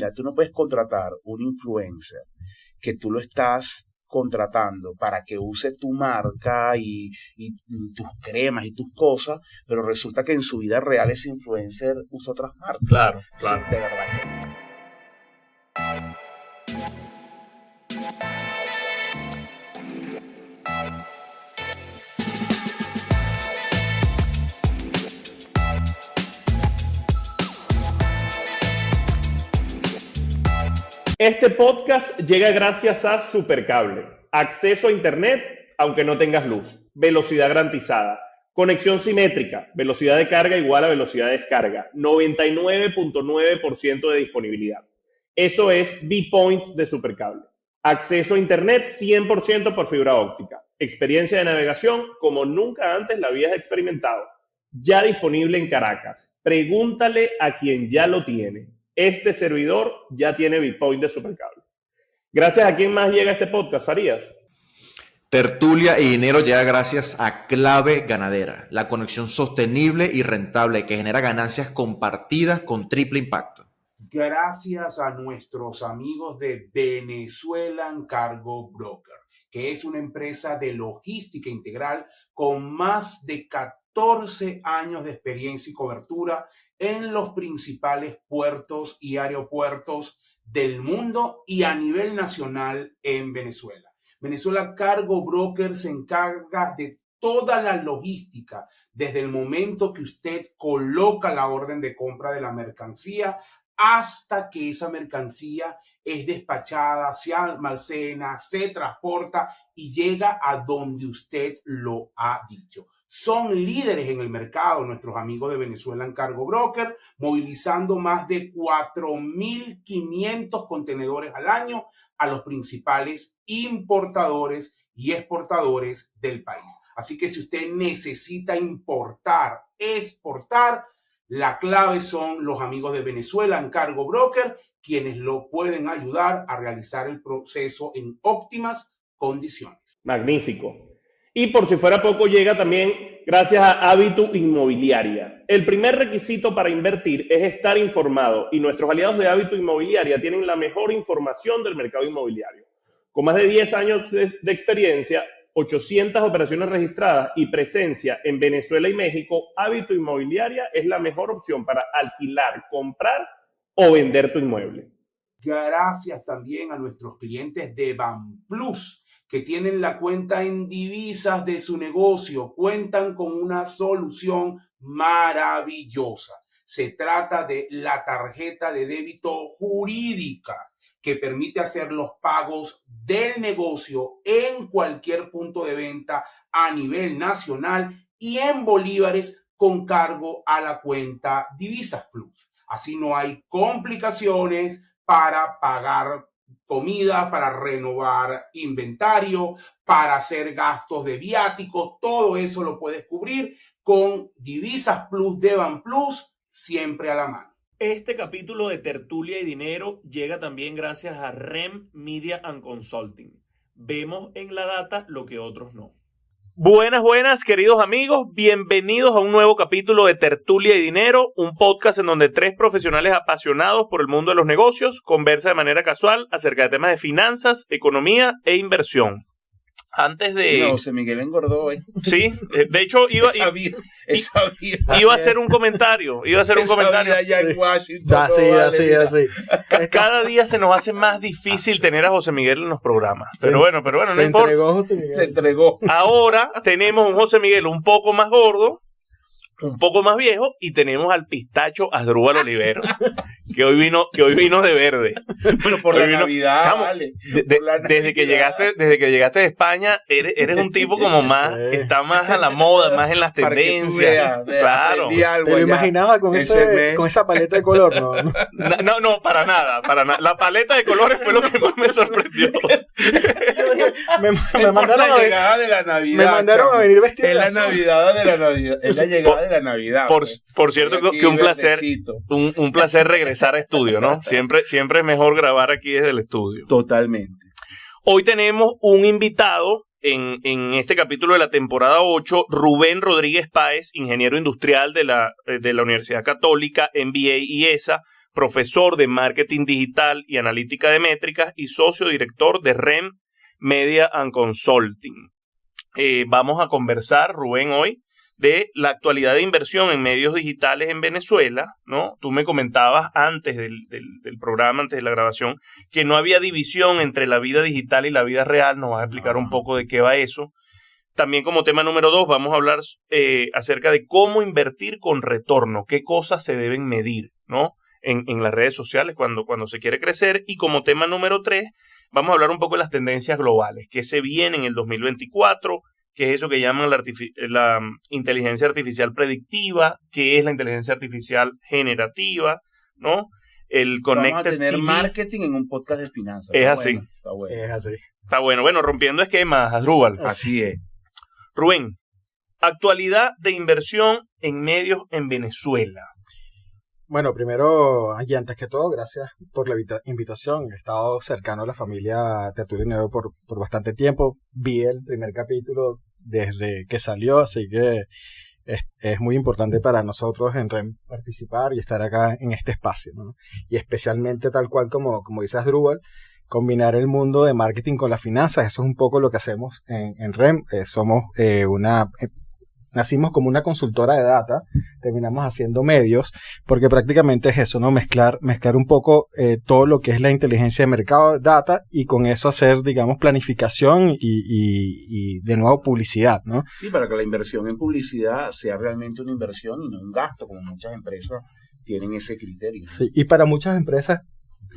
mira, tú no puedes contratar un influencer que tú lo estás contratando para que use tu marca y, y, tus cremas y tus cosas, pero resulta que en su vida real ese influencer usa otras marcas. Claro, claro. de verdad que Este podcast llega gracias a Supercable. Acceso a Internet aunque no tengas luz. Velocidad garantizada. Conexión simétrica. Velocidad de carga igual a velocidad de descarga. 99.9% de disponibilidad. Eso es B-Point de Supercable. Acceso a Internet 100% por fibra óptica. Experiencia de navegación como nunca antes la habías experimentado. Ya disponible en Caracas. Pregúntale a quien ya lo tiene este servidor ya tiene Bitcoin de Supercable. Gracias a quién más llega este podcast, Farías. Tertulia y dinero llega gracias a Clave Ganadera, la conexión sostenible y rentable que genera ganancias compartidas con triple impacto. Gracias a nuestros amigos de Venezuelan Cargo Broker, que es una empresa de logística integral con más de 14 años de experiencia y cobertura en los principales puertos y aeropuertos del mundo y a nivel nacional en Venezuela. Venezuela Cargo Broker se encarga de toda la logística, desde el momento que usted coloca la orden de compra de la mercancía hasta que esa mercancía es despachada, se almacena, se transporta y llega a donde usted lo ha dicho son líderes en el mercado, nuestros amigos de Venezuela en Cargo Broker, movilizando más de 4.500 contenedores al año a los principales importadores y exportadores del país. Así que si usted necesita importar, exportar, la clave son los amigos de Venezuela en Cargo Broker, quienes lo pueden ayudar a realizar el proceso en óptimas condiciones. Magnífico. Y por si fuera poco, llega también gracias a Hábito Inmobiliaria. El primer requisito para invertir es estar informado y nuestros aliados de Hábito Inmobiliaria tienen la mejor información del mercado inmobiliario. Con más de 10 años de, experiencia, 800 operaciones registradas y presencia en Venezuela y México, Hábito Inmobiliaria es la mejor opción para alquilar, comprar o vender tu inmueble. Gracias también a nuestros clientes de Plus que tienen la cuenta en divisas de su negocio, cuentan con una solución maravillosa. Se trata de la tarjeta de débito jurídica que permite hacer los pagos del negocio en cualquier punto de venta a nivel nacional y en bolívares con cargo a la cuenta Divisas Plus. Así no hay complicaciones para pagar comida, para renovar inventario, para hacer gastos de viáticos, todo eso lo puedes cubrir con Divisas Plus Devan Plus siempre a la mano. Este capítulo de Tertulia y Dinero llega también gracias a REM Media and Consulting. Vemos en la data lo que otros no. Buenas, buenas, queridos amigos. Bienvenidos a un nuevo capítulo de Tertulia y Dinero, un podcast en donde tres profesionales apasionados por el mundo de los negocios conversan de manera casual acerca de temas de finanzas, economía e inversión antes de. No, José Miguel engordó, ¿eh? Sí, eh, de hecho iba. iba a hacer un comentario. Iba a hacer un comentario. Allá en Washington. Así, así, así. Cada día se nos hace más difícil tener a José Miguel en los programas. Pero bueno, pero bueno, no importa. Entregó José Miguel. Se entregó. Ahora tenemos un José Miguel un poco más gordo un poco más viejo y tenemos al pistacho Asdrúbal Olivero, que hoy vino, que hoy vino de verde. Bueno, por la Navidad, Desde que llegaste, desde que llegaste de España, eres, eres un tipo como más, que está más a la moda, más en las tendencias. claro. Te lo imaginaba con ese, con esa paleta de color, ¿no? No, no, para nada, para nada. La paleta de colores fue lo que más me sorprendió. me, me mandaron a llegada de la Navidad. Me mandaron a venir vestido Es la Navidad de la Navidad. Es la llegada de la Navidad. Por, pues. por cierto, que un placer, un, un, placer regresar a estudio, ¿no? Siempre, siempre es mejor grabar aquí desde el estudio. Totalmente. Hoy tenemos un invitado en, en, este capítulo de la temporada 8, Rubén Rodríguez Páez, ingeniero industrial de la, de la Universidad Católica, MBA y ESA, profesor de marketing digital y analítica de métricas y socio director de REM Media and Consulting. Eh, vamos a conversar, Rubén, hoy de la actualidad de inversión en medios digitales en Venezuela, ¿no? Tú me comentabas antes del, del, programa, antes de la grabación, que no había división entre la vida digital y la vida real. Nos vas a explicar un poco de qué va eso. También como tema número dos vamos a hablar eh, acerca de cómo invertir con retorno, qué cosas se deben medir, ¿no? En, en, las redes sociales cuando, cuando se quiere crecer. Y como tema número tres, vamos a hablar un poco de las tendencias globales, qué se viene en el 2024, qué es eso que llaman la, la mm, inteligencia artificial predictiva, qué es la inteligencia artificial generativa, ¿no? El Connected Vamos a tener marketing en un podcast de finanzas. Es así. está bueno. Es así. Está bueno. Bueno, rompiendo esquemas, Asdrúbal. Así es. Rubén, actualidad de inversión en medios en Venezuela. Bueno, primero, y antes que todo, gracias por la invitación. He estado cercano a la familia Tertulio por, por bastante tiempo. Vi el primer capítulo desde que salió, así que es, muy importante para nosotros en REM participar y estar acá en este espacio, ¿no? Y especialmente tal cual como, como dice Asdrúbal, combinar el mundo de marketing con las finanzas. Eso es un poco lo que hacemos en, en REM. Eh, somos eh, una nacimos como una consultora de data, terminamos haciendo medios, porque prácticamente es eso, ¿no? Mezclar, mezclar un poco eh, todo lo que es la inteligencia de mercado, data, y con eso hacer, digamos, planificación y, y, de nuevo publicidad, ¿no? Sí, para que la inversión en publicidad sea realmente una inversión y no un gasto, como muchas empresas tienen ese criterio. Sí, y para muchas empresas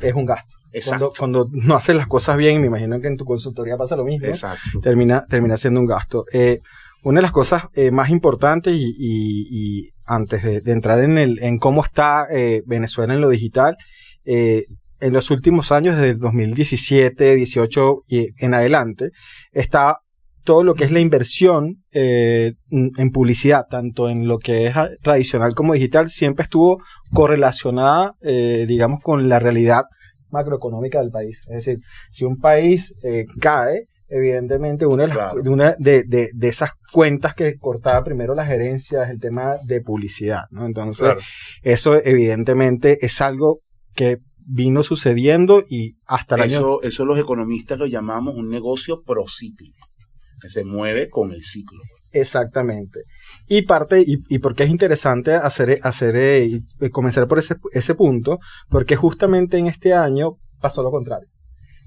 es un gasto. Exacto. Cuando, no haces las cosas bien, me imagino que en tu consultoría pasa lo mismo, Exacto. termina, termina siendo un gasto. Eh, una de las cosas eh, más importantes y, antes de, entrar en, el, en cómo está eh, Venezuela en lo digital, eh, en los últimos años, desde el 2017, 18 y en adelante, está todo lo que es la inversión en publicidad, tanto en lo que es tradicional como digital, siempre estuvo correlacionada, digamos, con la realidad macroeconómica del país. Es decir, si un país cae, evidentemente una, de, las, una de, de, esas cuentas que cortaba primero las gerencias, el tema de publicidad, ¿no? Entonces, eso evidentemente es algo que vino sucediendo y hasta el eso, año... Eso los economistas lo llamamos un negocio procíclico, que se mueve con el ciclo. Exactamente. Y parte, y, y porque es interesante hacer, hacer eh, y comenzar por ese, ese punto, porque justamente en este año pasó lo contrario.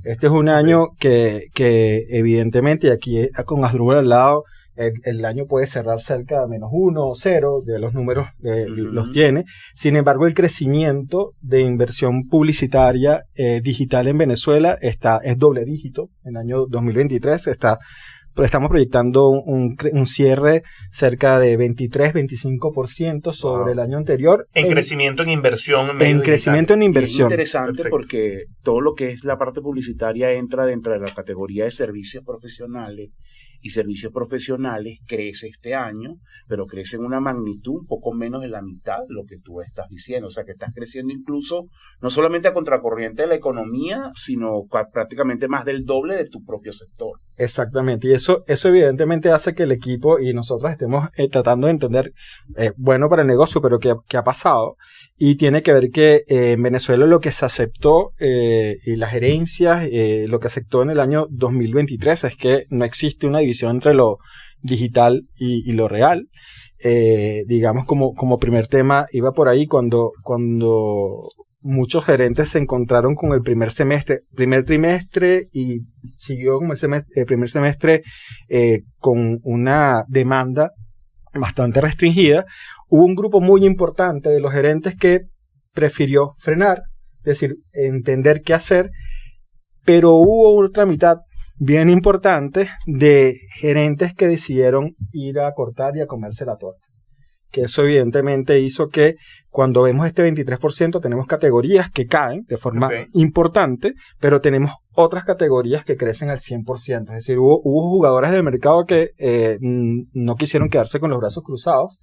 Este es un año que, que evidentemente, y aquí con Asdrúbal al lado, el, año puede cerrar cerca de menos uno o cero, de los números eh, los tiene. Sin embargo, el crecimiento de inversión publicitaria eh, digital en Venezuela está, es doble dígito. En el año 2023 está estamos proyectando un, un, cierre cerca de 23-25% sobre el año anterior. En, crecimiento en inversión. En, en crecimiento en inversión. Es interesante porque todo lo que es la parte publicitaria entra dentro de la categoría de servicios profesionales y servicios profesionales crece este año, pero crece en una magnitud un poco menos de la mitad de lo que tú estás diciendo. O sea, que estás creciendo incluso no solamente a contracorriente de la economía, sino prácticamente más del doble de tu propio sector. Exactamente, y eso, eso evidentemente hace que el equipo y nosotros estemos eh, tratando de entender, eh, bueno para el negocio, pero qué, qué, ha pasado. Y tiene que ver que eh, en Venezuela lo que se aceptó y las gerencias, lo que aceptó en el año 2023 es que no existe una división entre lo digital y, y lo real. digamos como, como primer tema iba por ahí cuando, cuando muchos gerentes se encontraron con el primer semestre, primer trimestre y siguió como el, semestre, primer semestre eh, con una demanda bastante restringida. Hubo un grupo muy importante de los gerentes que prefirió frenar, es decir, entender qué hacer, pero hubo otra mitad bien importante de gerentes que decidieron ir a cortar y a comerse la torta que eso evidentemente hizo que cuando vemos este 23% tenemos categorías que caen de forma importante, pero tenemos otras categorías que crecen al 100%. Es decir, hubo, hubo jugadores del mercado que eh, no quisieron quedarse con los brazos cruzados.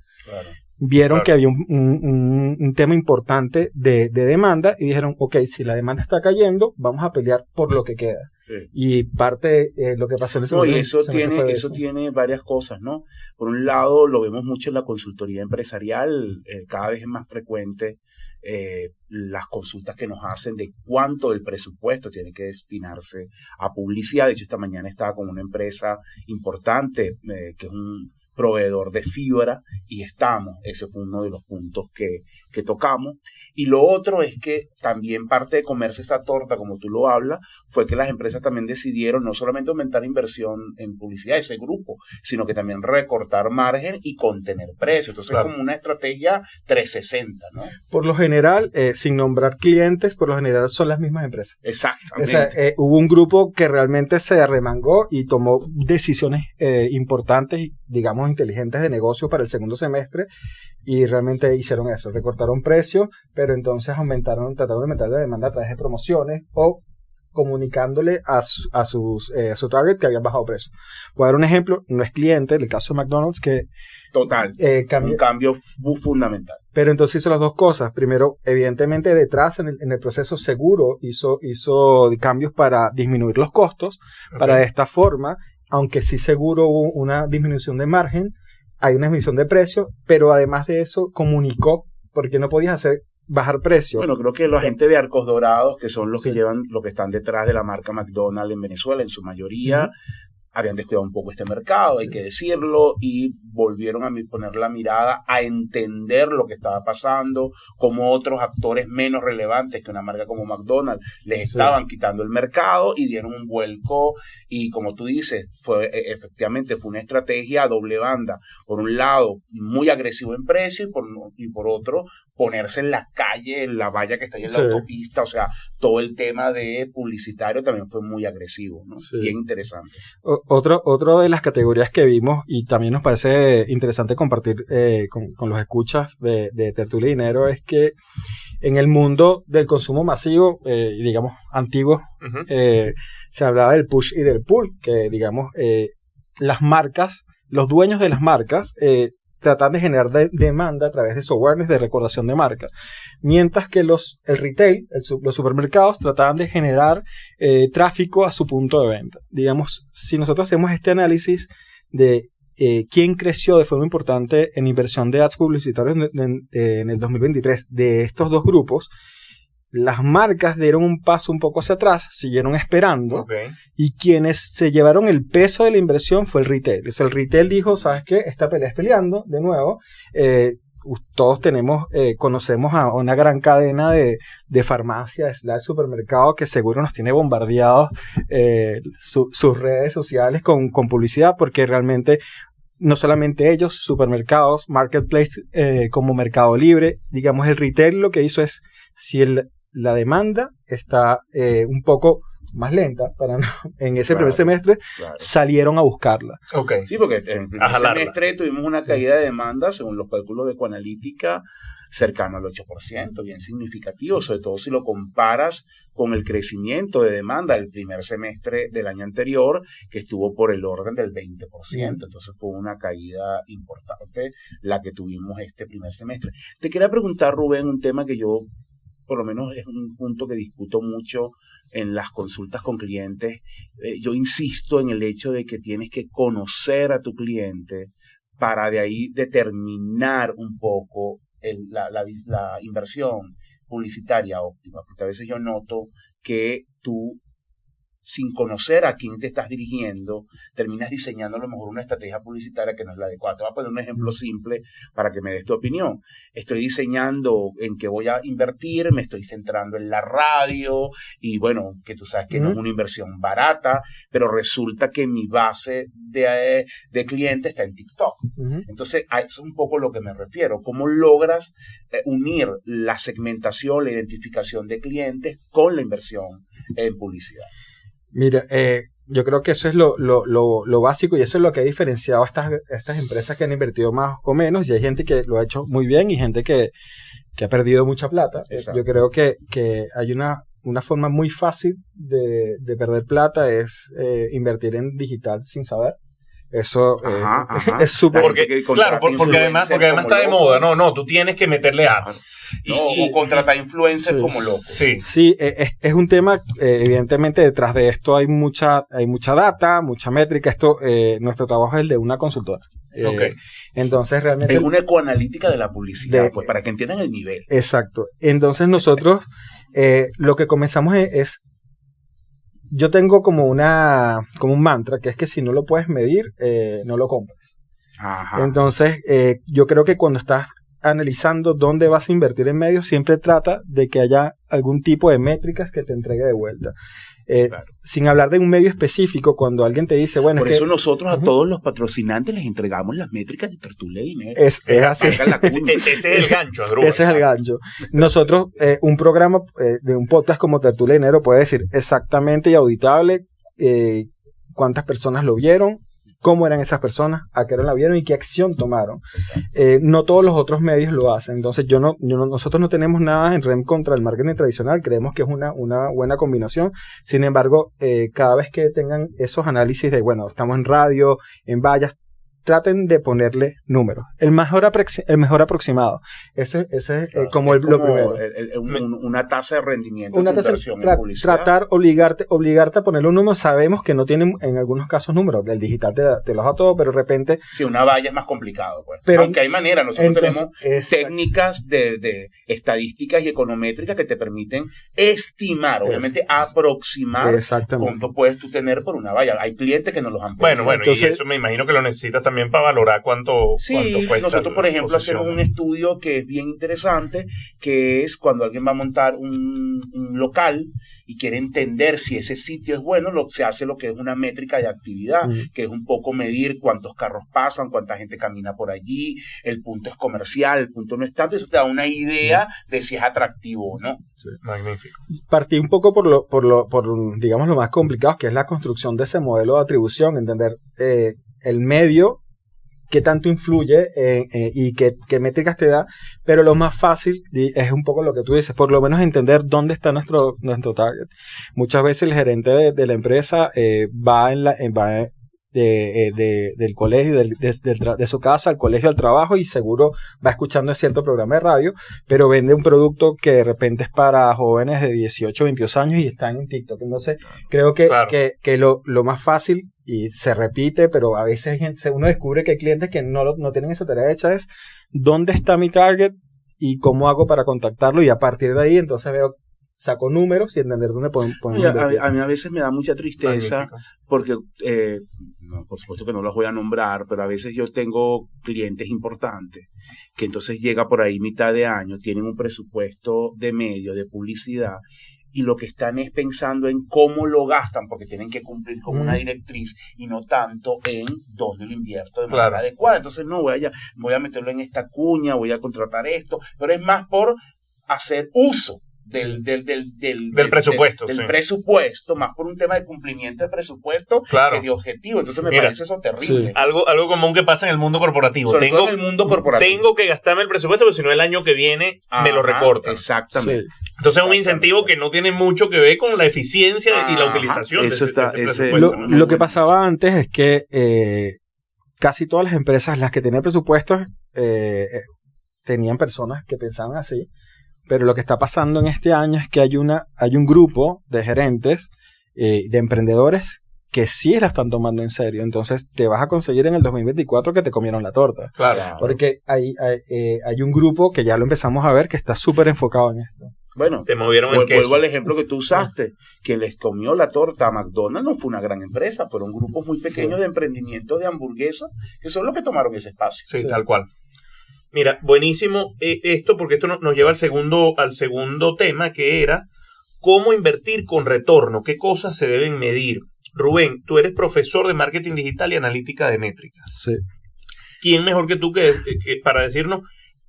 Vieron que había un, tema importante de, demanda y dijeron, ok, si la demanda está cayendo, vamos a pelear por lo que queda. Y parte de eh, lo que pasó en ese momento. eso, tiene, eso, tiene varias cosas, ¿no? Por un lado, lo vemos mucho en la consultoría empresarial, eh, cada vez es más frecuente eh, las consultas que nos hacen de cuánto del presupuesto tiene que destinarse a publicidad. De hecho, esta mañana estaba con una empresa importante eh, que es un proveedor de fibra y estamos. Ese fue uno de los puntos que, que tocamos. Y lo otro es que también parte de comerse esa torta, como tú lo hablas, fue que las empresas también decidieron no solamente aumentar inversión en publicidad, ese grupo, sino que también recortar margen y contener precios. Entonces es como una estrategia 360, ¿no? Por lo general, eh, sin nombrar clientes, por lo general son las mismas empresas. Exactamente. O sea, eh, hubo un grupo que realmente se arremangó y tomó decisiones eh, importantes, digamos, inteligentes de negocio para el segundo semestre y realmente hicieron eso, recortaron precios, pero entonces aumentaron, trataron de aumentar la demanda a través de promociones o comunicándole a, a, sus, eh, su target que habían bajado precio. Voy a dar un ejemplo, no es cliente, el caso de McDonald's, que... Total, eh, un cambio fundamental. Pero entonces hizo las dos cosas. Primero, evidentemente detrás en el, en el proceso seguro hizo, hizo cambios para disminuir los costos, para de esta forma, aunque sí seguro hubo una disminución de margen, hay una disminución de precio, pero además de eso comunicó, porque no podías hacer bajar precio. Bueno, creo que los agentes de Arcos Dorados, que son los que llevan, lo que están detrás de la marca McDonald's en Venezuela, en su mayoría, habían descuidado un poco este mercado, hay que decirlo, y volvieron a poner la mirada a entender lo que estaba pasando, como otros actores menos relevantes que una marca como McDonald's les estaban quitando el mercado y dieron un vuelco y como tú dices, fue e, efectivamente fue una estrategia a doble banda, por un lado muy agresivo en precio y por, y por otro ponerse en la calle, en la valla que está ahí en la autopista, o sea, todo el tema de publicitario también fue muy agresivo, ¿no? Bien interesante. otro, otro de las categorías que vimos y también nos parece interesante compartir eh, con, los escuchas de, de Tertulia Dinero es que en el mundo del consumo masivo, eh, digamos, antiguo, eh, se hablaba del push y del pull, que digamos, las marcas, los dueños de las marcas, tratan de generar demanda a través de su awareness de recordación de marca. Mientras que los, el retail, los supermercados, trataban de generar eh, tráfico a su punto de venta. Digamos, si nosotros hacemos este análisis de eh, quién creció de forma importante en inversión de ads publicitarios en el 2023 de estos dos grupos, las marcas dieron un paso un poco hacia atrás, siguieron esperando, y quienes se llevaron el peso de la inversión fue el retail. el retail dijo, ¿sabes qué? Esta pelea es peleando, de nuevo. Eh, todos tenemos, eh, conocemos a una gran cadena de, de farmacias, slash supermercados, que seguro nos tiene bombardeados eh, sus redes sociales con, con publicidad, porque realmente no solamente ellos, supermercados, marketplace como Mercado Libre, digamos, el retail lo que hizo es, si el la demanda está eh, un poco más lenta para en ese primer semestre salieron a buscarla. Okay. Sí, porque en el primer semestre tuvimos una caída de demanda, según los cálculos de Coanalítica, cercano al 8%, bien significativo, sobre todo si lo comparas con el crecimiento de demanda del primer semestre del año anterior, que estuvo por el orden del 20%. Entonces fue una caída importante la que tuvimos este primer semestre. Te quería preguntar, Rubén, un tema que yo por lo menos es un punto que discuto mucho en las consultas con clientes. Eh, yo insisto en el hecho de que tienes que conocer a tu cliente para de ahí determinar un poco la, la inversión publicitaria óptima, porque a veces yo noto que tú sin conocer a quién te estás dirigiendo, terminas diseñando a lo mejor una estrategia publicitaria que no es la adecuada. Te voy a poner un ejemplo simple para que me des tu opinión. Estoy diseñando en qué voy a invertir, me estoy centrando en la radio y bueno, que tú sabes que no es una inversión barata, pero resulta que mi base de, de clientes está en TikTok. Entonces, a eso es un poco lo que me refiero. ¿Cómo logras eh, unir la segmentación, la identificación de clientes con la inversión en publicidad? Mira, eh, yo creo que eso es lo, lo, lo, básico y eso es lo que ha diferenciado a estas, estas empresas que han invertido más o menos y hay gente que lo ha hecho muy bien y gente que, que ha perdido mucha plata. Yo creo que, que hay una, una forma muy fácil de, de perder plata es eh, invertir en digital sin saber. Eso eh, Ajá, es súper... Porque, claro, porque además, porque además está de moda. No, no, tú tienes que meterle ads. No, Y- o contratar influencers Sí. como loco. sí. Sí, eh, es, es un tema, eh, evidentemente detrás de esto hay mucha, hay mucha data, mucha métrica. Esto, eh, nuestro trabajo es el de una consultora. Eh, Ok. Entonces realmente... Es una ecoanalítica de la publicidad, De- pues para que entiendan el nivel. Exacto. Entonces nosotros eh, lo que comenzamos es, es- yo tengo como una como un mantra que es que si no lo puedes medir eh, no lo compres. Ajá. Entonces eh, yo creo que cuando estás analizando dónde vas a invertir en medios siempre trata de que haya algún tipo de métricas que te entregue de vuelta. Eh, Claro. Sin hablar de un medio específico, cuando alguien te dice, bueno, Por es eso que nosotros a Ujú. todos los patrocinantes les entregamos las métricas de Tertulia y Dinero. es, es así. Ese, es el gancho. Ese es el gancho. Nosotros, eh, un programa eh, de un podcast como Tertulia de Dinero puede decir exactamente y auditable eh, cuántas personas lo vieron, cómo eran esas personas, a qué hora la vieron y qué acción tomaron. Eh, no todos los otros medios lo hacen. Entonces, yo no, yo no- nosotros no tenemos nada en REM contra el marketing tradicional. Creemos que es una, una buena combinación. Sin embargo, eh, cada vez que tengan esos análisis de, bueno, estamos en radio, en vallas, traten de ponerle números. El mejor, el mejor aproximado. Ese, ese es eh, como, el, Es lo primero. el- el- un- un- una tasa de rendimiento Una de tasa, inversión en tra- publicidad. tratar, obligarte, obligarte a ponerle un número. Sabemos que no tienen en algunos casos números. Del digital te, da- te los da todo, pero de repente. Sí, una valla es más complicado, pues. Pero- Aunque hay maneras, nosotros Entonces, tenemos exacto. técnicas de, de estadísticas y econométricas que te permiten estimar, Es- obviamente aproximar Exactamente. cuánto puedes tú tener por una valla. Hay clientes que nos los han Bueno, pedido. bueno, y eso me imagino que lo necesitas también para valorar cuánto, Sí, cuánto cuesta. nosotros, por ejemplo, hacemos un estudio que es bien interesante, que es cuando alguien va a montar un, un local y quiere entender si ese sitio es bueno, lo, se hace lo que es una métrica de actividad, que es un poco medir cuántos carros pasan, cuánta gente camina por allí, el punto es comercial, el punto no es tanto, eso te da una idea de si es atractivo o no. Magnífico. partí un poco por lo, por lo, por digamos lo más complicado, que es la construcción de ese modelo de atribución, entender eh, el medio, qué tanto influye en- eh, y qué, qué métricas te da, pero lo más fácil es un poco lo que tú dices, por lo menos entender dónde está nuestro, nuestro target. Muchas veces el gerente de, la empresa eh, va en la, en- va de, eh, de- del colegio, del- de, de su casa al colegio al trabajo y seguro va escuchando cierto programa de radio, pero vende un producto que de repente es para jóvenes de 18, 22 años y están en TikTok. Entonces, creo que, Claro. que, que lo, lo más fácil, y se repite, pero a veces uno descubre que hay clientes que no, lo- no tienen esa tarea hecha, es dónde está mi target y cómo hago para contactarlo y a partir de ahí entonces veo, saco números y entender dónde pueden Y a, a- mí a veces me da mucha tristeza Magnífico. porque, eh, no, por supuesto que no los voy a nombrar, pero a veces yo tengo clientes importantes que entonces llega por ahí mitad de año, tienen un presupuesto de medio, de publicidad, y lo que están es pensando en cómo lo gastan, porque tienen que cumplir con Mm. una directriz y no tanto en dónde lo invierto de Claro. manera adecuada. Entonces, no, voy a, voy a meterlo en esta cuña, voy a contratar esto, pero es más por hacer uso del, del, del, del, Del presupuesto, del, sí. presupuesto, más por un tema de cumplimiento de presupuesto Claro. que de objetivo. Entonces me Mira, parece eso terrible. sí. Algo, algo común que pasa en el mundo corporativo. Sobre tengo, todo en el mundo corporativo. tengo que gastarme el presupuesto, porque si no el año que viene me lo recortan. Exactamente. Entonces es un incentivo que no tiene mucho que ver con la eficiencia y la utilización eso de ese, está- de ese ese- presupuesto. Lo, ¿no? lo que pasaba antes es que eh, casi todas las empresas, las que tenían presupuestos, eh, eh, tenían personas que pensaban así. Pero lo que está pasando en este año es que hay, una, hay un grupo de gerentes, eh, de emprendedores, que sí la están tomando en serio. Entonces te vas a conseguir en el 2024 que te comieron la torta. Claro. Porque hay, hay, eh, hay un grupo que ya lo empezamos a ver que está súper enfocado en esto. Bueno, Te movieron el queso. Vuelvo al ejemplo que tú usaste, que les comió la torta a McDonald's, no fue una gran empresa, fueron grupos muy pequeños Sí. de emprendimiento de hamburguesas, que son los que tomaron ese espacio. Sí, Sí. tal cual. Mira, buenísimo eh, esto porque esto no- nos lleva al segundo, al segundo tema que era cómo invertir con retorno, qué cosas se deben medir. Rubén, tú eres profesor de marketing digital y analítica de métricas. Sí. ¿Quién mejor que tú que, que- para decirnos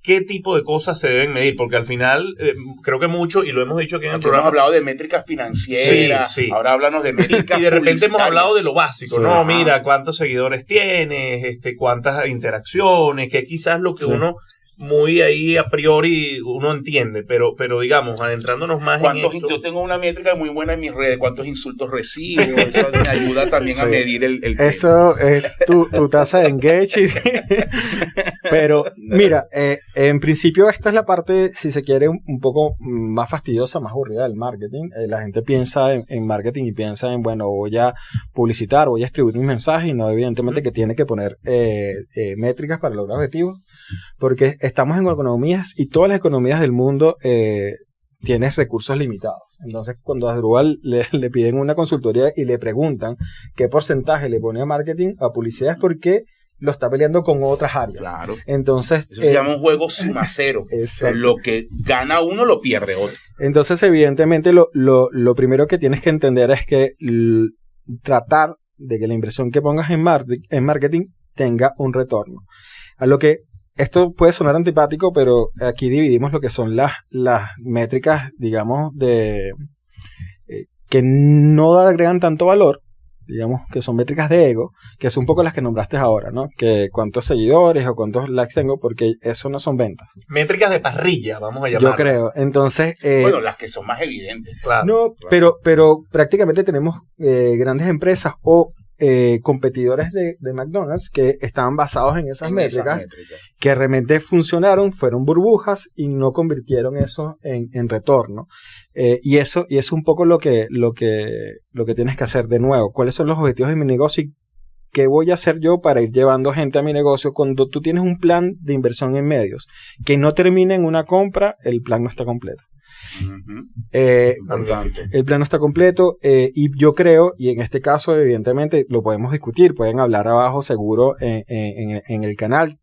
qué tipo de cosas se deben medir? Porque al final eh, creo que mucho, y lo hemos dicho aquí en el Aquí hemos programa, hablado de métricas financieras, Sí, sí. ahora háblanos de métricas y de repente hemos hablado de lo básico, Sí. ¿no? Ajá. Mira, cuántos seguidores tienes, este, cuántas interacciones, que quizás lo que uno muy ahí a priori uno entiende, pero, pero digamos, adentrándonos más ¿Cuántos, en esto, Yo tengo una métrica muy buena en mis redes, cuántos insultos recibo, eso me ayuda también a medir el. Eso es tu, tu tasa de engage. Pero mira, eh, en principio esta es la parte, si se quiere, un, un poco más fastidiosa, más aburrida del marketing. Eh, la gente piensa en, en marketing y piensa en, bueno, voy a publicitar, voy a escribir un mensaje y no evidentemente que tiene que poner eh, eh, métricas para lograr objetivos. Porque estamos en economías y todas las economías del mundo eh, tienes recursos limitados. Entonces, cuando a Drupal le, le piden una consultoría y le preguntan qué porcentaje le pone a marketing, a publicidad, es porque lo está peleando con otras áreas. Claro. Entonces, Eso se eh, llama un juego suma cero. exacto. Lo que gana uno lo pierde otro. Entonces, evidentemente, lo, lo, lo primero que tienes que entender es que tratar de que la inversión que pongas en, mar- en marketing tenga un retorno. A lo que esto puede sonar antipático, pero aquí dividimos lo que son las, las métricas, digamos, de eh, que no agregan tanto valor, digamos, que son métricas de ego, que son un poco las que nombraste ahora, ¿no? Que cuántos seguidores o cuántos likes tengo, porque eso no son ventas. métricas de parrilla, vamos a llamarlo. Yo creo. Entonces, eh, Bueno, las que son más evidentes. Claro. no, pero, pero prácticamente tenemos eh, grandes empresas o eh, competidores de, de McDonald's que estaban basados en esas en métricas, esas métricas. que realmente funcionaron, fueron burbujas y no convirtieron eso en, en retorno. Eh, y eso, y es un poco lo que, lo que, lo que tienes que hacer de nuevo. ¿Cuáles son los objetivos de mi negocio y qué voy a hacer yo para ir llevando gente a mi negocio? Cuando tú tienes un plan de inversión en medios que no termina en una compra, el plan no está completo. Eh, el plano está completo eh, y yo creo, y en este caso evidentemente lo podemos discutir, pueden hablar abajo seguro en- en- en el canal.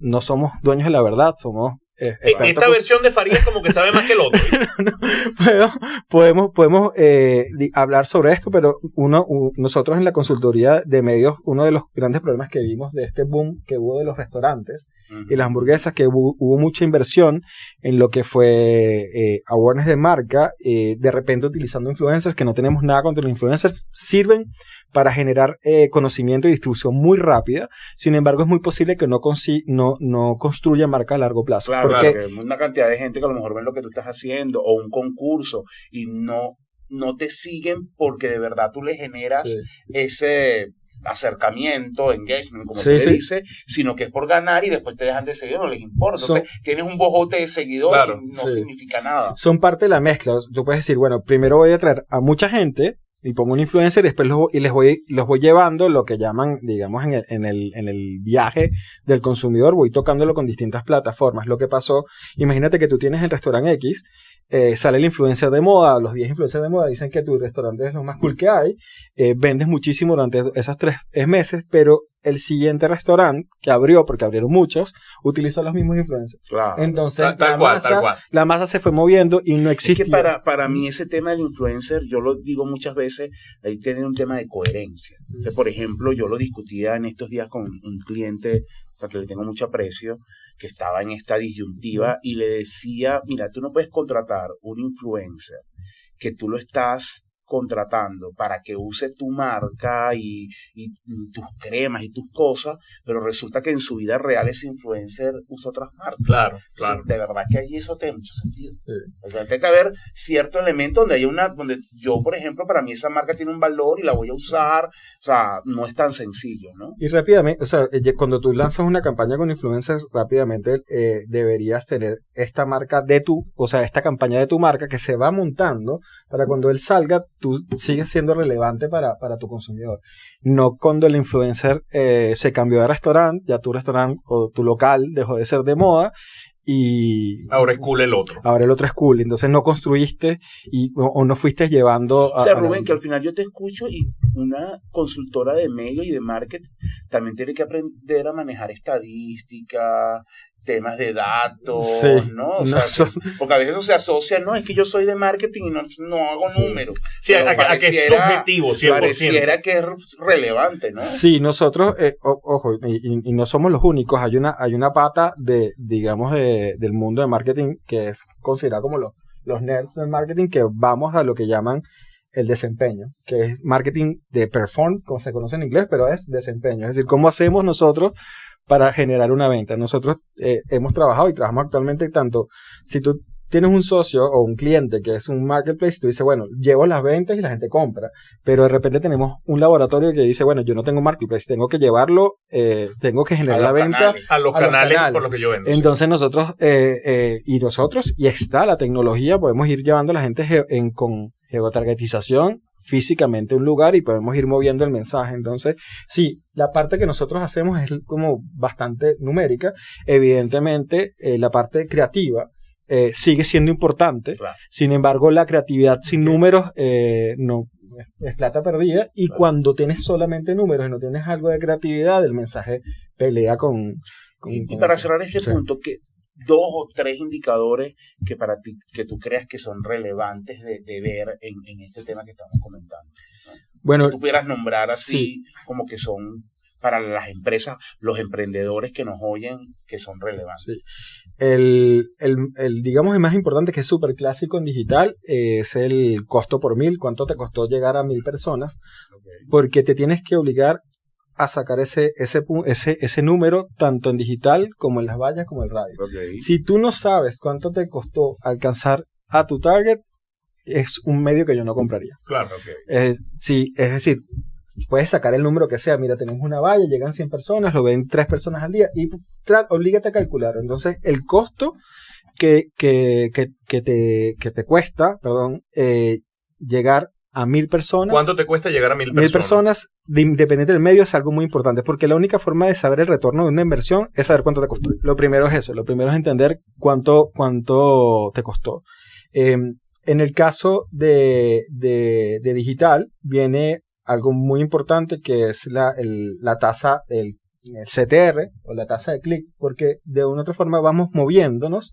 No somos dueños de la verdad, somos... eh, Eh, expertos Esta versión de Farías como que sabe más que el otro. podemos, podemos, podemos, eh, hablar sobre esto, pero uno, u- nosotros en la consultoría de medios, uno de los grandes problemas que vimos de este boom que hubo de los restaurantes y las hamburguesas, que hubo, hubo mucha inversión en lo que fue eh, awareness de marca, eh, de repente utilizando influencers, que no tenemos nada contra los influencers, sirven para generar eh, conocimiento y distribución muy rápida. Sin embargo, es muy posible que no, consi- no, no construya marca a largo plazo. Claro, porque claro, que una cantidad de gente que a lo mejor ven lo que tú estás haciendo o un concurso y no, no te siguen porque de verdad tú le generas Sí. ese acercamiento, engagement, como Sí, sí. dices, sino que es por ganar y después te dejan de seguir, no les importa. Son- Entonces, tienes un bojote de seguidores Claro, y no sí. significa nada. son parte de la mezcla. Tú puedes decir, bueno, primero voy a traer a mucha gente y pongo un influencer y después los, y les voy, los voy llevando lo que llaman, digamos, en el, en el, en el viaje del consumidor, voy tocándolo con distintas plataformas. Lo que pasó, imagínate que tú tienes el restaurante X, eh, sale el influencer de moda, los 10 influencers de moda dicen que tu restaurante es lo más cool que hay, eh, vendes muchísimo durante esos tres meses, pero el siguiente restaurante que abrió, porque abrieron muchos, utilizó los mismos influencers. Claro. Entonces, Tal- tal la, cual, masa, tal cual. la masa se fue moviendo y no Es existía. que para, para mí ese tema del influencer, yo lo digo muchas veces, ahí tiene un tema de coherencia. Entonces, por ejemplo, yo lo discutía en estos días con un cliente al que le tengo mucho aprecio, que estaba en esta disyuntiva y le decía, mira, tú no puedes contratar un influencer que tú lo estás contratando para que use tu marca y, y tus cremas y tus cosas, pero resulta que en su vida real ese influencer usa otras marcas. Claro, O sea, claro. de verdad que ahí eso tiene mucho sentido. Sí. O sea, tiene que haber cierto elemento donde hay una, donde yo, por ejemplo, para mí esa marca tiene un valor y la voy a usar. O sea, no es tan sencillo, ¿no? Y rápidamente, o sea, eh, cuando tú lanzas una campaña con influencers, rápidamente eh, deberías tener esta marca de tu, o sea, esta campaña de tu marca que se va montando para cuando él salga, tú sigues siendo relevante para, para tu consumidor. No cuando el influencer eh, se cambió de restaurante, ya tu restaurante o tu local dejó de ser de moda y Ahora es cool el otro. ahora el otro es cool. Entonces no construiste y, o, o no fuiste llevando a... O sea, Rubén, que al final yo te escucho y una consultora de medios y de marketing también tiene que aprender a manejar estadística, temas de datos, Sí, ¿no? O no sea, son- porque a veces eso se asocia, no, es que yo soy de marketing y no, no hago números. Sí, a, a- a que es subjetivo, 100%. Pareciera que es relevante, ¿no? Sí, nosotros, eh, o- ojo, y, y- y no somos los únicos, hay una, hay una pata de, digamos, de, del mundo de marketing que es considerada como los, los nerds del marketing, que vamos a lo que llaman el desempeño, que es marketing de perform, como se conoce en inglés, pero es desempeño. Es decir, cómo hacemos nosotros para generar una venta. Nosotros eh, hemos trabajado y trabajamos actualmente tanto, si tú tienes un socio o un cliente que es un marketplace, tú dices, bueno, llevo las ventas y la gente compra, pero de repente tenemos un laboratorio que dice, bueno, yo no tengo marketplace, tengo que llevarlo, eh, tengo que generar la venta a los, canales, por lo que yo vendo. Entonces nosotros, eh, eh, y nosotros, y está la tecnología, podemos ir llevando a la gente en, con geotargetización físicamente un lugar y podemos ir moviendo el mensaje. Entonces, sí, la parte que nosotros hacemos es como bastante numérica. Evidentemente, la parte creativa eh, sigue siendo importante. Sin embargo, la creatividad sin números eh, no es plata perdida. Y cuando tienes solamente números y no tienes algo de creatividad, el mensaje pelea con. y, para cerrar este punto, que dos o tres indicadores que para ti, que tú creas que son relevantes de, ver en, este tema que estamos comentando. Bueno, tú pudieras nombrar así como que son para las empresas, los emprendedores que nos oyen, que son relevantes. El, el, digamos, el más importante, que es súper clásico en digital, es el costo por mil. ¿Cuánto te costó llegar a mil personas? Porque te tienes que obligar a sacar ese, ese, ese, ese número tanto en digital como en las vallas como en radio. Si tú no sabes cuánto te costó alcanzar a tu target, es un medio que yo no compraría. Claro, eh, sí, es decir, puedes sacar el número que sea. Mira, tenemos una valla, llegan 100 personas, lo ven 3 personas al día y oblígate a calcular. Entonces, el costo que, que, que, que te, que te cuesta, perdón, eh, llegar a mil personas. ¿Cuánto te cuesta llegar a mil personas? Mil personas, independiente del medio, es algo muy importante, porque la única forma de saber el retorno de una inversión es saber cuánto te costó. Lo primero es eso, lo primero es entender cuánto, cuánto te costó. Em, en el caso de, de, de, digital, viene algo muy importante que es la, la tasa, el, CTR o la tasa de clic, porque de una u otra forma vamos moviéndonos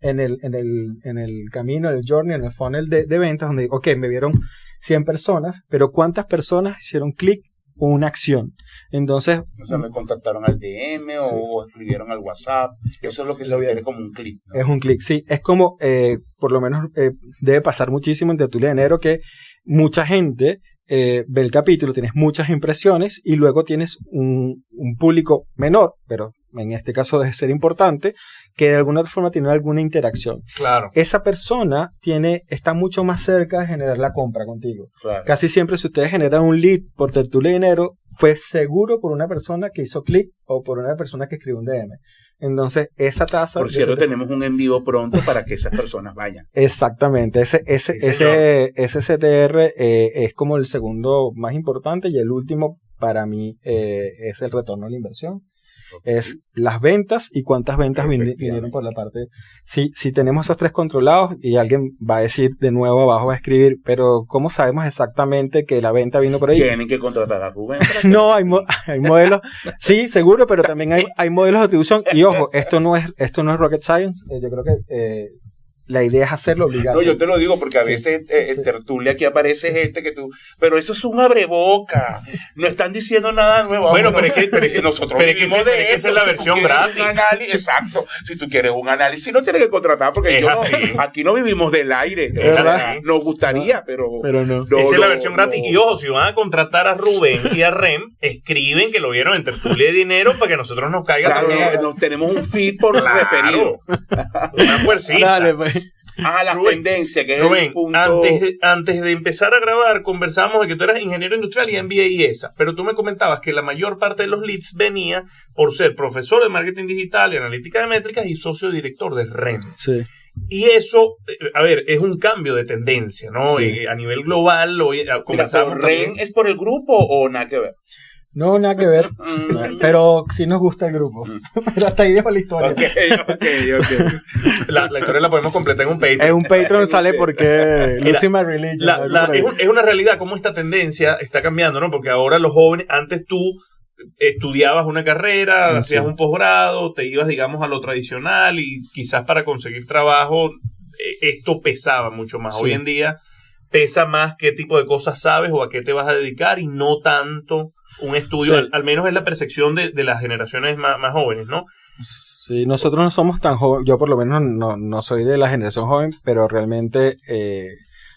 en el, en el, en el camino, en el journey, en el funnel de, de ventas, donde, ok, me vieron 100 personas, pero ¿cuántas personas hicieron clic o una acción? Entonces... O sea, me contactaron al DM o escribieron al WhatsApp. Eso es lo que se ve como un clic. Es un clic, sí. Es como, eh, por lo menos, eh, debe pasar muchísimo en Tertulia de Enero que mucha gente eh, ve el capítulo, tienes muchas impresiones y luego tienes un, público menor, pero en este caso debe ser importante, que de alguna otra forma tiene alguna interacción. Claro. Esa persona tiene, está mucho más cerca de generar la compra contigo. Casi siempre si ustedes generan un lead por tertulia de dinero, fue seguro por una persona que hizo clic o por una persona que escribió un DM. Entonces, esa tasa... Por cierto, tenemos un en vivo pronto para que esas personas vayan. Exactamente. Ese, ese, ese, ese CTR eh, es como el segundo más importante y el último para mí eh, es el retorno a la inversión es las ventas y cuántas ventas vinieron por la parte. Si, si tenemos esos tres controlados y alguien va a decir de nuevo abajo, va a escribir, pero ¿cómo sabemos exactamente que la venta vino por ahí? Tienen que contratar a Rubén. no, hay, hay modelos, sí, seguro, pero también hay, hay modelos de atribución y ojo, esto no es, esto no es rocket science, eh, yo creo que eh, la idea es hacerlo obligado. No, yo te lo digo porque a veces eh, en tertulia aquí aparece gente que tú, pero eso es un abreboca, no están diciendo nada nuevo. Bueno, pero es que, pero es que nosotros pero vivimos que de eso. es la versión gratis. exacto, si tú quieres un análisis, no tienes que contratar porque aquí no vivimos del aire. Nos gustaría, pero, pero no. Esa es la versión gratis. Y ojo, si van a contratar a Rubén y a Rem, escriben que lo vieron en tertulia de dinero para que nosotros nos caiga claro, también. tenemos un feed por referido. Una fuercita. Dale, pues. Ah, la tendencia, que es punto... antes, de, antes de empezar a grabar, conversábamos de que tú eras ingeniero industrial y MBA y esa, pero tú me comentabas que la mayor parte de los leads venía por ser profesor de marketing digital y analítica de métricas y socio director de REM. Sí. Y eso, eh, a ver, es un cambio de tendencia, ¿no? Y a nivel global, lo conversamos. ¿REM es por el grupo o nada que ver? No, nada que ver. pero sí nos gusta el grupo. pero hasta ahí dejo la historia. la, historia la podemos completar en un Patreon. En un Patreon sale porque Lucy My Religion. es, una realidad cómo esta tendencia está cambiando, ¿no? Porque ahora los jóvenes, antes tú estudiabas una carrera, hacías un posgrado, te ibas, digamos, a lo tradicional y quizás para conseguir trabajo eh, esto pesaba mucho más. Hoy en día pesa más qué tipo de cosas sabes o a qué te vas a dedicar y no tanto un estudio, al, menos es la percepción de, las generaciones más, jóvenes, ¿no? Sí, nosotros no somos tan jóvenes, yo por lo menos no, soy de la generación joven, pero realmente eh,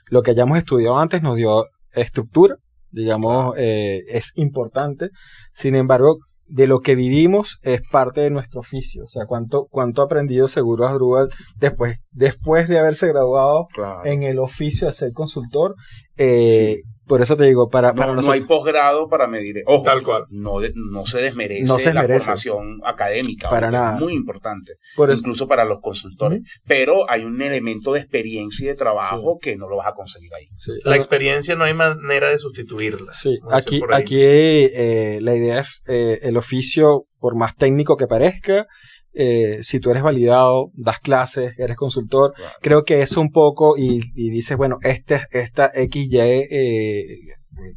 lo que hayamos estudiado antes nos dio estructura, digamos, eh, es importante. Sin embargo, de lo que vivimos es parte de nuestro oficio. O sea, cuánto, cuánto ha aprendido seguro Asdrúbal después, después de haberse graduado Claro. en el oficio de ser consultor. Eh, Por eso te digo, para, No, para no nosotros. hay posgrado para medir. Ojo, Tal cual. No, de- no se desmerece No se la formación académica. Para ojo, es nada. muy importante. por eso- incluso para los consultores. Pero hay un elemento de experiencia y de trabajo que no lo vas a conseguir ahí. sí. La experiencia no hay manera de sustituirla. Sí, aquí, aquí eh, la idea es eh, el oficio, por más técnico que parezca, eh, si tú eres validado, das clases, eres consultor, Claro. creo que eso un poco y, y dices, bueno, este, esta XY, eh,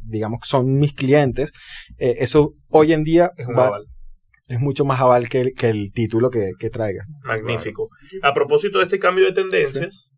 digamos, son mis clientes, eh, eso hoy en día Es un va- aval. es mucho más aval que el, que el título que, que traiga. Magnífico. A propósito de este cambio de tendencias,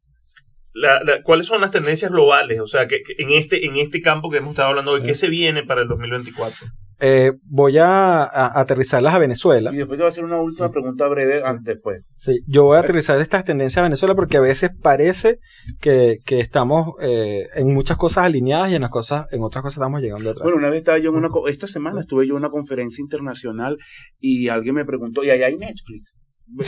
la- la- ¿cuáles son las tendencias globales? O sea, que, que en, este, en este campo que hemos estado hablando hoy, Sí. ¿qué se viene para el 2024? Eh, voy a, a aterrizarlas a Venezuela. Y después te voy a hacer una última pregunta breve Sí. antes, pues. Sí, yo voy a aterrizar estas tendencias a Venezuela porque a veces parece que, que estamos eh, en muchas cosas alineadas y en las cosas, en otras cosas estamos llegando atrás. Bueno, una vez estaba yo en una... Esta semana estuve yo en una conferencia internacional y alguien me preguntó, ¿y allá hay Netflix?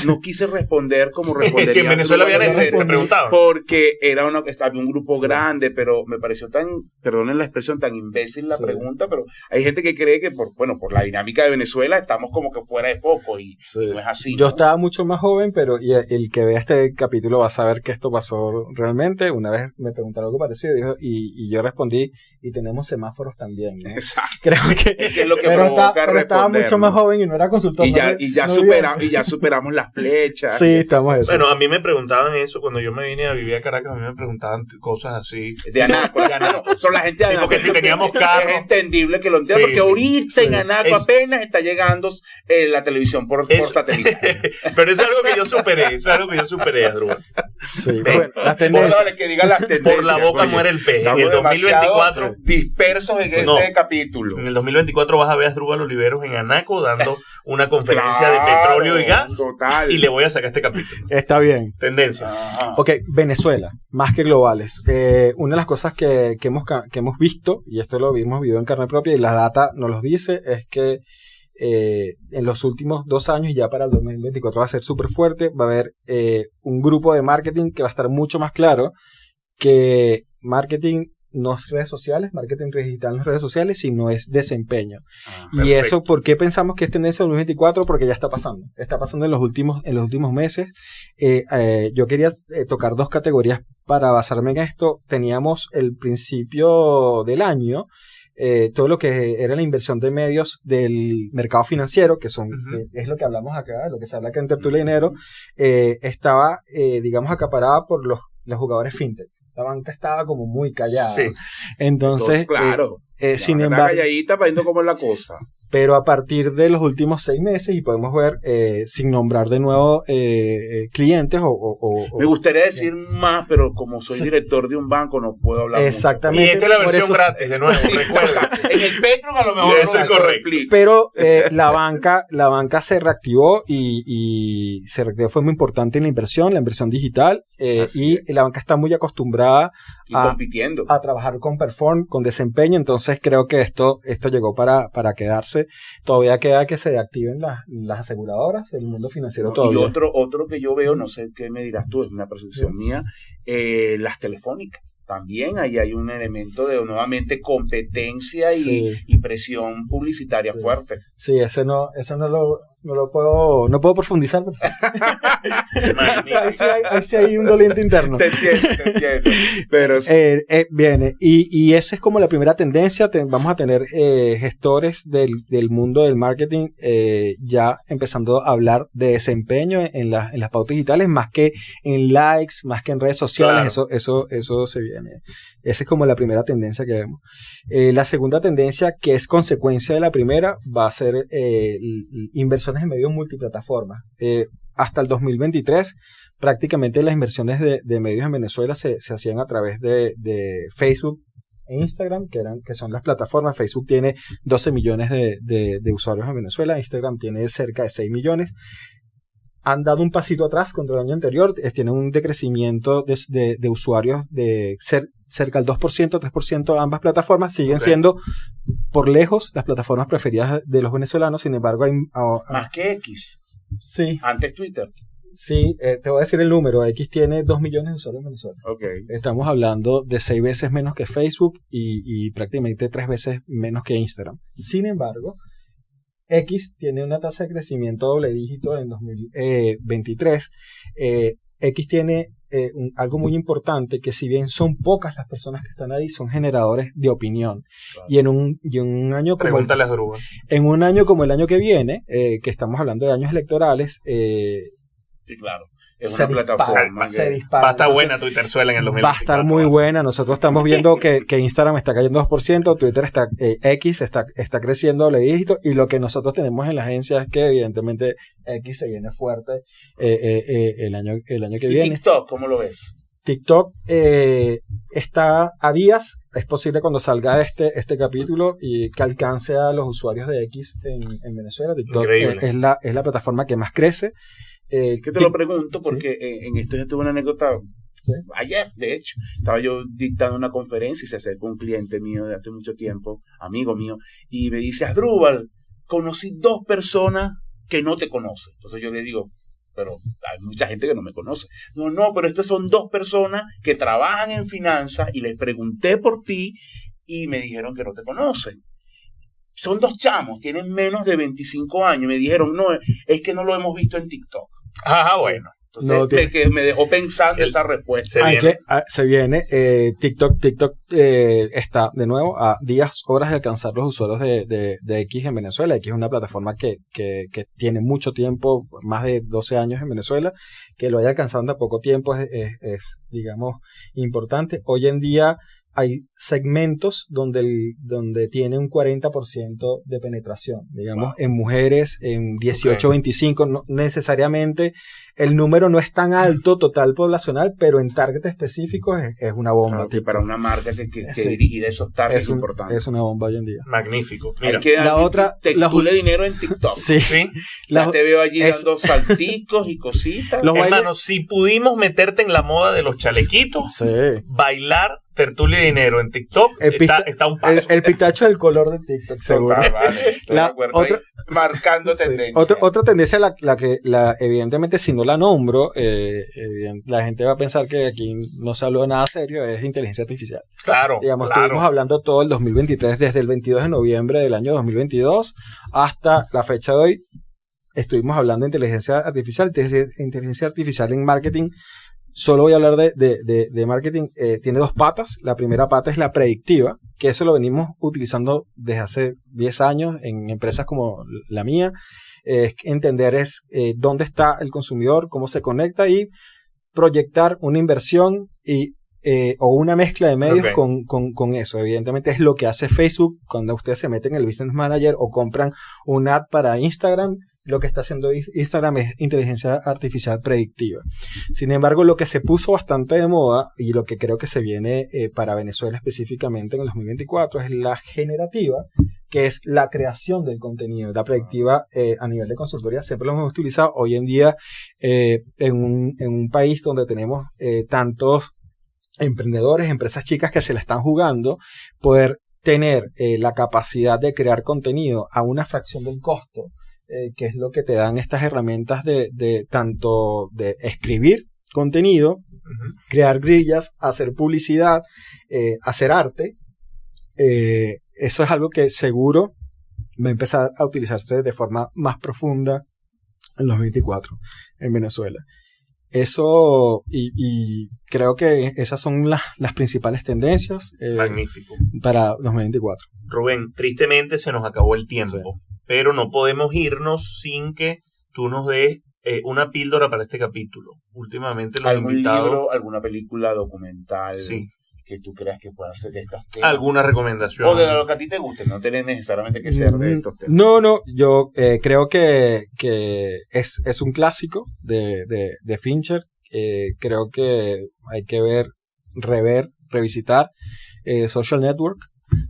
No quise responder como respondería. si en Venezuela había Netflix, te García, preguntaban. Porque era una, había un grupo grande, pero me pareció tan, perdonen la expresión, tan imbécil la Sí. pregunta, pero hay gente que cree que por, bueno, por la dinámica de Venezuela estamos como que fuera de foco y Sí. no es así. Yo ¿no? estaba mucho más joven, pero y el, que vea este capítulo va a saber que esto pasó realmente. Una vez me preguntaron algo parecido dijo, y, y yo respondí, y tenemos semáforos también. ¿no? Exacto. Creo que, Es que es lo que pero, está- pero estaba mucho más joven y no era consultor. Y ya, y ya, no supera- y ya superamos las flechas. Sí, estamos eso. Bueno, a mí me preguntaban eso cuando yo me vine a vivir a Caracas, a mí me preguntaban cosas así. De Anaco, de Anaco. Pero la gente de Anaco que si teníamos carro. es entendible que lo entienda, Sí, porque sí. ahorita Sí. en Anaco Es- apenas está llegando eh, la televisión por, por satélite. Pero eso es algo que yo superé, eso es algo que yo superé, Adrúbal. Sí, Ven, bueno, las Por tendencias. que diga las tendencias. Por la boca muere el pez. Y en demasiado 2024, dispersos en Sí. este No. capítulo. en el 2024 vas a ver a Adrúbal Oliveros en Anaco dando una conferencia de petróleo y gas Y le voy a sacar este capítulo. Está bien. Tendencia. Ajá. Ok, Venezuela, más que globales. Eh, una de las cosas que, que hemos, que hemos visto, y esto lo vimos vivido en carne propia, y la data nos lo dice, es que eh, en los últimos dos años, ya para el 2024 va a ser súper fuerte, va a haber eh, un grupo de marketing que va a estar mucho más claro que marketing no es redes sociales, marketing digital no es redes sociales, sino es desempeño. Ah, Y Perfecto. eso, ¿por qué pensamos que es tendencia 2024? Porque ya está pasando. Está pasando en los últimos, en los últimos meses. Eh, eh, yo quería eh, tocar dos categorías para basarme en esto. Teníamos el principio del año, todo lo que era la inversión de medios del mercado financiero, que son, eh, es lo que hablamos acá, lo que se habla acá en Tertulia Dinero, estaba, eh, digamos, acaparada por los, los jugadores fintech. La banca estaba como muy callada. Sí. Entonces, claro. eh, eh, sin embargo, calladita para viendo cómo es la cosa. Pero a partir de los últimos seis meses, y podemos ver, eh, sin nombrar de nuevo eh, eh, clientes o... o- o- Me gustaría decir más, pero como soy director de un banco, no puedo hablar mucho. Y Exactamente. esta es la versión eso- gratis, de nuevo, Sí, recuerda. en el Petron a lo mejor es no correcto. Pero eh, la banca la banca se reactivó y, y se reactivó, fue muy importante en la inversión, la inversión digital, eh, y la banca está muy acostumbrada Y a, compitiendo. a trabajar con perform, con desempeño, entonces creo que esto, esto llegó para, para quedarse. Todavía queda que se activen las, las aseguradoras, el mundo financiero ¿no? Y otro, otro que yo veo, no sé qué me dirás tú, es una percepción mía, eh, las telefónicas. También ahí hay un elemento de nuevamente competencia y, Sí. y presión publicitaria Sí. fuerte. Sí, ese no, eso no lo, no lo puedo, no puedo profundizar, pero sí. Magnífico. ahí, sí hay, ahí sí hay un doliente interno. Te entiendo, te entiendo. Pero sí, Eh, eh, viene, y, y esa es como la primera tendencia. Te- vamos a tener eh, gestores del, del mundo del marketing eh, ya empezando a hablar de desempeño en, la- en las pautas digitales, más que en likes, más que en redes sociales. Claro. Eso, eso, eso se viene. Esa es como la primera tendencia que vemos. Eh, la segunda tendencia, que es consecuencia de la primera, va a ser eh, inversiones en medios multiplataformas. Eh, hasta el 2023, prácticamente las inversiones de, medios en Venezuela se, se hacían a través de, Facebook e Instagram, que, eran, que son las plataformas. Facebook tiene 12 millones de, usuarios en Venezuela, Instagram tiene cerca de 6 millones. Han dado un pasito atrás contra el año anterior, tienen un decrecimiento de, de- usuarios de cer- cerca del 2%, 3% ambas plataformas, siguen siendo por lejos las plataformas preferidas de los venezolanos, sin embargo hay... Más que X. Sí. Antes Twitter. Sí, eh, te voy a decir el número. X tiene 2 millones de usuarios en Venezuela. Estamos hablando de 6 veces menos que Facebook y, y prácticamente 3 veces menos que Instagram. Sin embargo, X tiene una tasa de crecimiento doble dígito en 2023. Eh, X tiene eh, un- algo muy importante que si bien son pocas las personas que están ahí, son generadores de opinión. Claro. Y en un, y en un año como el, en un año como el año que viene, eh, que estamos hablando de años electorales, eh, Sí, claro. Es se una dispara, plataforma. se que- dispara. Va a estar Entonces, buena Twitterzuela en el 2024. Va a estar muy buena. Nosotros estamos viendo que, que Instagram está cayendo 2%, Twitter está, eh, X está, está creciendo doble dígito y lo que nosotros tenemos en la agencia es que evidentemente X se viene fuerte eh, eh, eh, el, año, el año que ¿Y viene. TikTok, ¿cómo lo ves? TikTok eh, está a días, es posible cuando salga este, este capítulo y que alcance a los usuarios de X en, en Venezuela. TikTok es la, es la plataforma que más crece. Eh, que te lo pregunto porque en, en esto yo tuve una anécdota Sí. ayer, de hecho. Estaba yo dictando una conferencia y se acercó un cliente mío de hace mucho tiempo, amigo mío, y me dice, Asdrúbal, conocí dos personas que no te conocen. Entonces yo le digo, pero hay mucha gente que no me conoce. No, no, pero estas son dos personas que trabajan en finanzas y les pregunté por ti y me dijeron que no te conocen. Son dos chamos, tienen menos de 25 años. Me dijeron, no, es que no lo hemos visto en TikTok. Ah, bueno. Entonces, No, tiene- me, que me dejó pensando El- esa respuesta. Se Hay viene. que- ah, se viene. eh, TikTok, TikTok eh, está de nuevo a días, horas de alcanzar los usuarios de, de, de X en Venezuela. X es una plataforma que, que, que tiene mucho tiempo, más de 12 años en Venezuela. Que lo haya alcanzado en tan poco tiempo es, es, es, digamos, importante. Hoy en día hay segmentos donde, el, donde tiene un 40% de penetración, digamos, en mujeres, en 18, 25, no necesariamente el número no es tan alto total poblacional, pero en target específicos es, es una bomba. Claro, que para una marca que, que, que Sí. dirigir esos targets es, un- importantes. es una bomba hoy en día. Magnífico. Hay Mira, que la otra- te la- dinero en TikTok. Sí. sí. Ya La- te veo allí es- dando salticos y cositas. Los bailes- Hermano, si pudimos meterte en la moda de los chalequitos, Sí. bailar tertulia y dinero en TikTok El está, un paso. el pitacho del color de TikTok, seguro. Total, vale. La otra- marcando Sí. tendencia. Otra, otra tendencia, la, la que la, evidentemente si no la nombro, eh, la gente va a pensar que aquí no se habló de nada serio, es inteligencia artificial. claro, Digamos, claro. estuvimos hablando todo el 2023, desde el 22 de noviembre del año 2022 hasta la fecha de hoy. Estuvimos hablando de inteligencia artificial, inteligencia artificial en marketing. Solo voy a hablar de, de, de- de marketing. Eh, tiene dos patas. La primera pata es la predictiva, que eso lo venimos utilizando desde hace 10 años en empresas como la mía. Eh, entender es eh, dónde está el consumidor, cómo se conecta y proyectar una inversión y eh, o una mezcla de medios con, con, con eso. Evidentemente es lo que hace Facebook cuando ustedes se meten en el Business Manager o compran un ad para Instagram. Lo que está haciendo Instagram es inteligencia artificial predictiva. Sin embargo, lo que se puso bastante de moda y lo que creo que se viene eh, para Venezuela específicamente en el 2024 es la generativa, que es la creación del contenido. La predictiva eh, a nivel de consultoría siempre lo hemos utilizado. Hoy en día, eh, en, un, en un país donde tenemos eh, tantos emprendedores, empresas chicas que se la están jugando, poder tener la capacidad de crear contenido a una fracción del costo, eh, que es lo que te dan estas herramientas de, de tanto de escribir contenido, crear grillas, hacer publicidad, eh, hacer arte. eh, eso es algo que seguro va a empezar a utilizarse de forma más profunda en los 24 en Venezuela. Eso, y, y creo que esas son las, las principales tendencias eh, Magnífico. para 2024. Rubén, tristemente se nos acabó el tiempo, pero no podemos irnos sin que tú nos des eh, una píldora para este capítulo. Últimamente los ¿Algún invitados... libro, alguna película documental Sí. que tú creas que pueda ser de estos temas? ¿Alguna recomendación? O de lo que a ti te guste, no tiene necesariamente que ser de Mm, estos temas. No, no, yo eh, creo que, que es, es un clásico de, de, de Fincher. Eh, creo que hay que ver, rever, revisitar eh, Social Network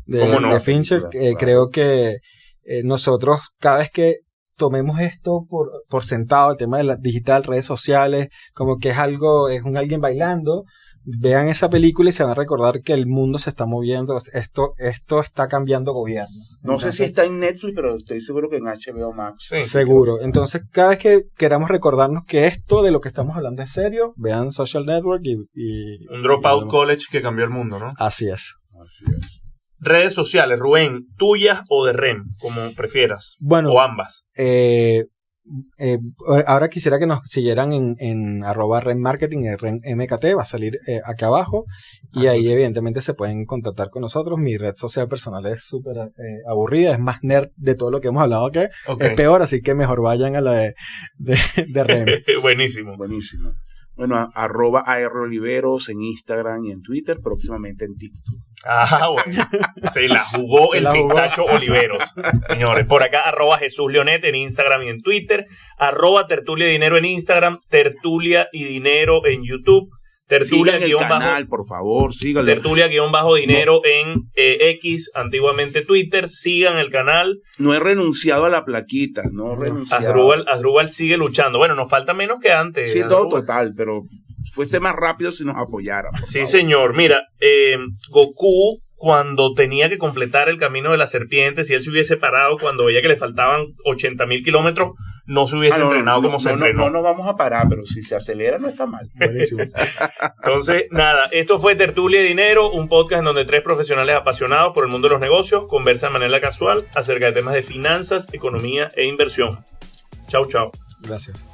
de, ¿Cómo no? de Fincher. Claro, Eh, claro. Creo que eh, nosotros, cada vez que tomemos esto por, por sentado, el tema de la digital, redes sociales, como que es algo, es un alguien bailando, vean esa película y se van a recordar que el mundo se está moviendo, esto, esto está cambiando gobierno. No sé si está en Netflix, pero estoy seguro que en HBO Max. Seguro. Entonces, cada vez que queramos recordarnos que esto de lo que estamos hablando es serio, vean Social Network y... Un Dropout College que cambió el mundo, ¿no? Así es. Así es. Redes sociales, Rubén, tuyas o de REM, como prefieras. Bueno. O ambas. Eh, eh, ahora quisiera que nos siguieran en, en arroba Ren Marketing, Ren MKT, va a salir eh, acá abajo. Y ah, ahí evidentemente se pueden contactar con nosotros. Mi red social personal es súper eh, aburrida, es más nerd de todo lo que hemos hablado que es peor, así que mejor vayan a la de, de, de Buenísimo. Buenísimo. Bueno, arroba AR Oliveros en Instagram y en Twitter, próximamente en TikTok. Ah, bueno. Se la jugó el pistacho Oliveros. Señores, por acá, arroba Jesús Leonet en Instagram y en Twitter, arroba Tertulia y Dinero en Instagram, Tertulia y Dinero en YouTube. Tertulia el canal, por favor, síganlo. Tertulia guion bajo dinero en eh, X, antiguamente Twitter. Sigan el canal. No he renunciado a la plaquita, no he renunciado. Asdrúbal, sigue luchando. Bueno, nos falta menos que antes. Sí, todo total, pero fuese más rápido si nos apoyara. Sí, señor. Mira, eh, Goku cuando tenía que completar el camino de la serpiente, si él se hubiese parado cuando veía que le faltaban 80 mil kilómetros, no se hubiese ah, entrenado como se entrenó. No, no, vamos a parar, pero si se acelera no está mal. Buenísimo. Entonces, nada, esto fue Tertulia y Dinero, un podcast en donde tres profesionales apasionados por el mundo de los negocios conversan de manera casual acerca de temas de finanzas, economía e inversión. Chau, chau. Gracias.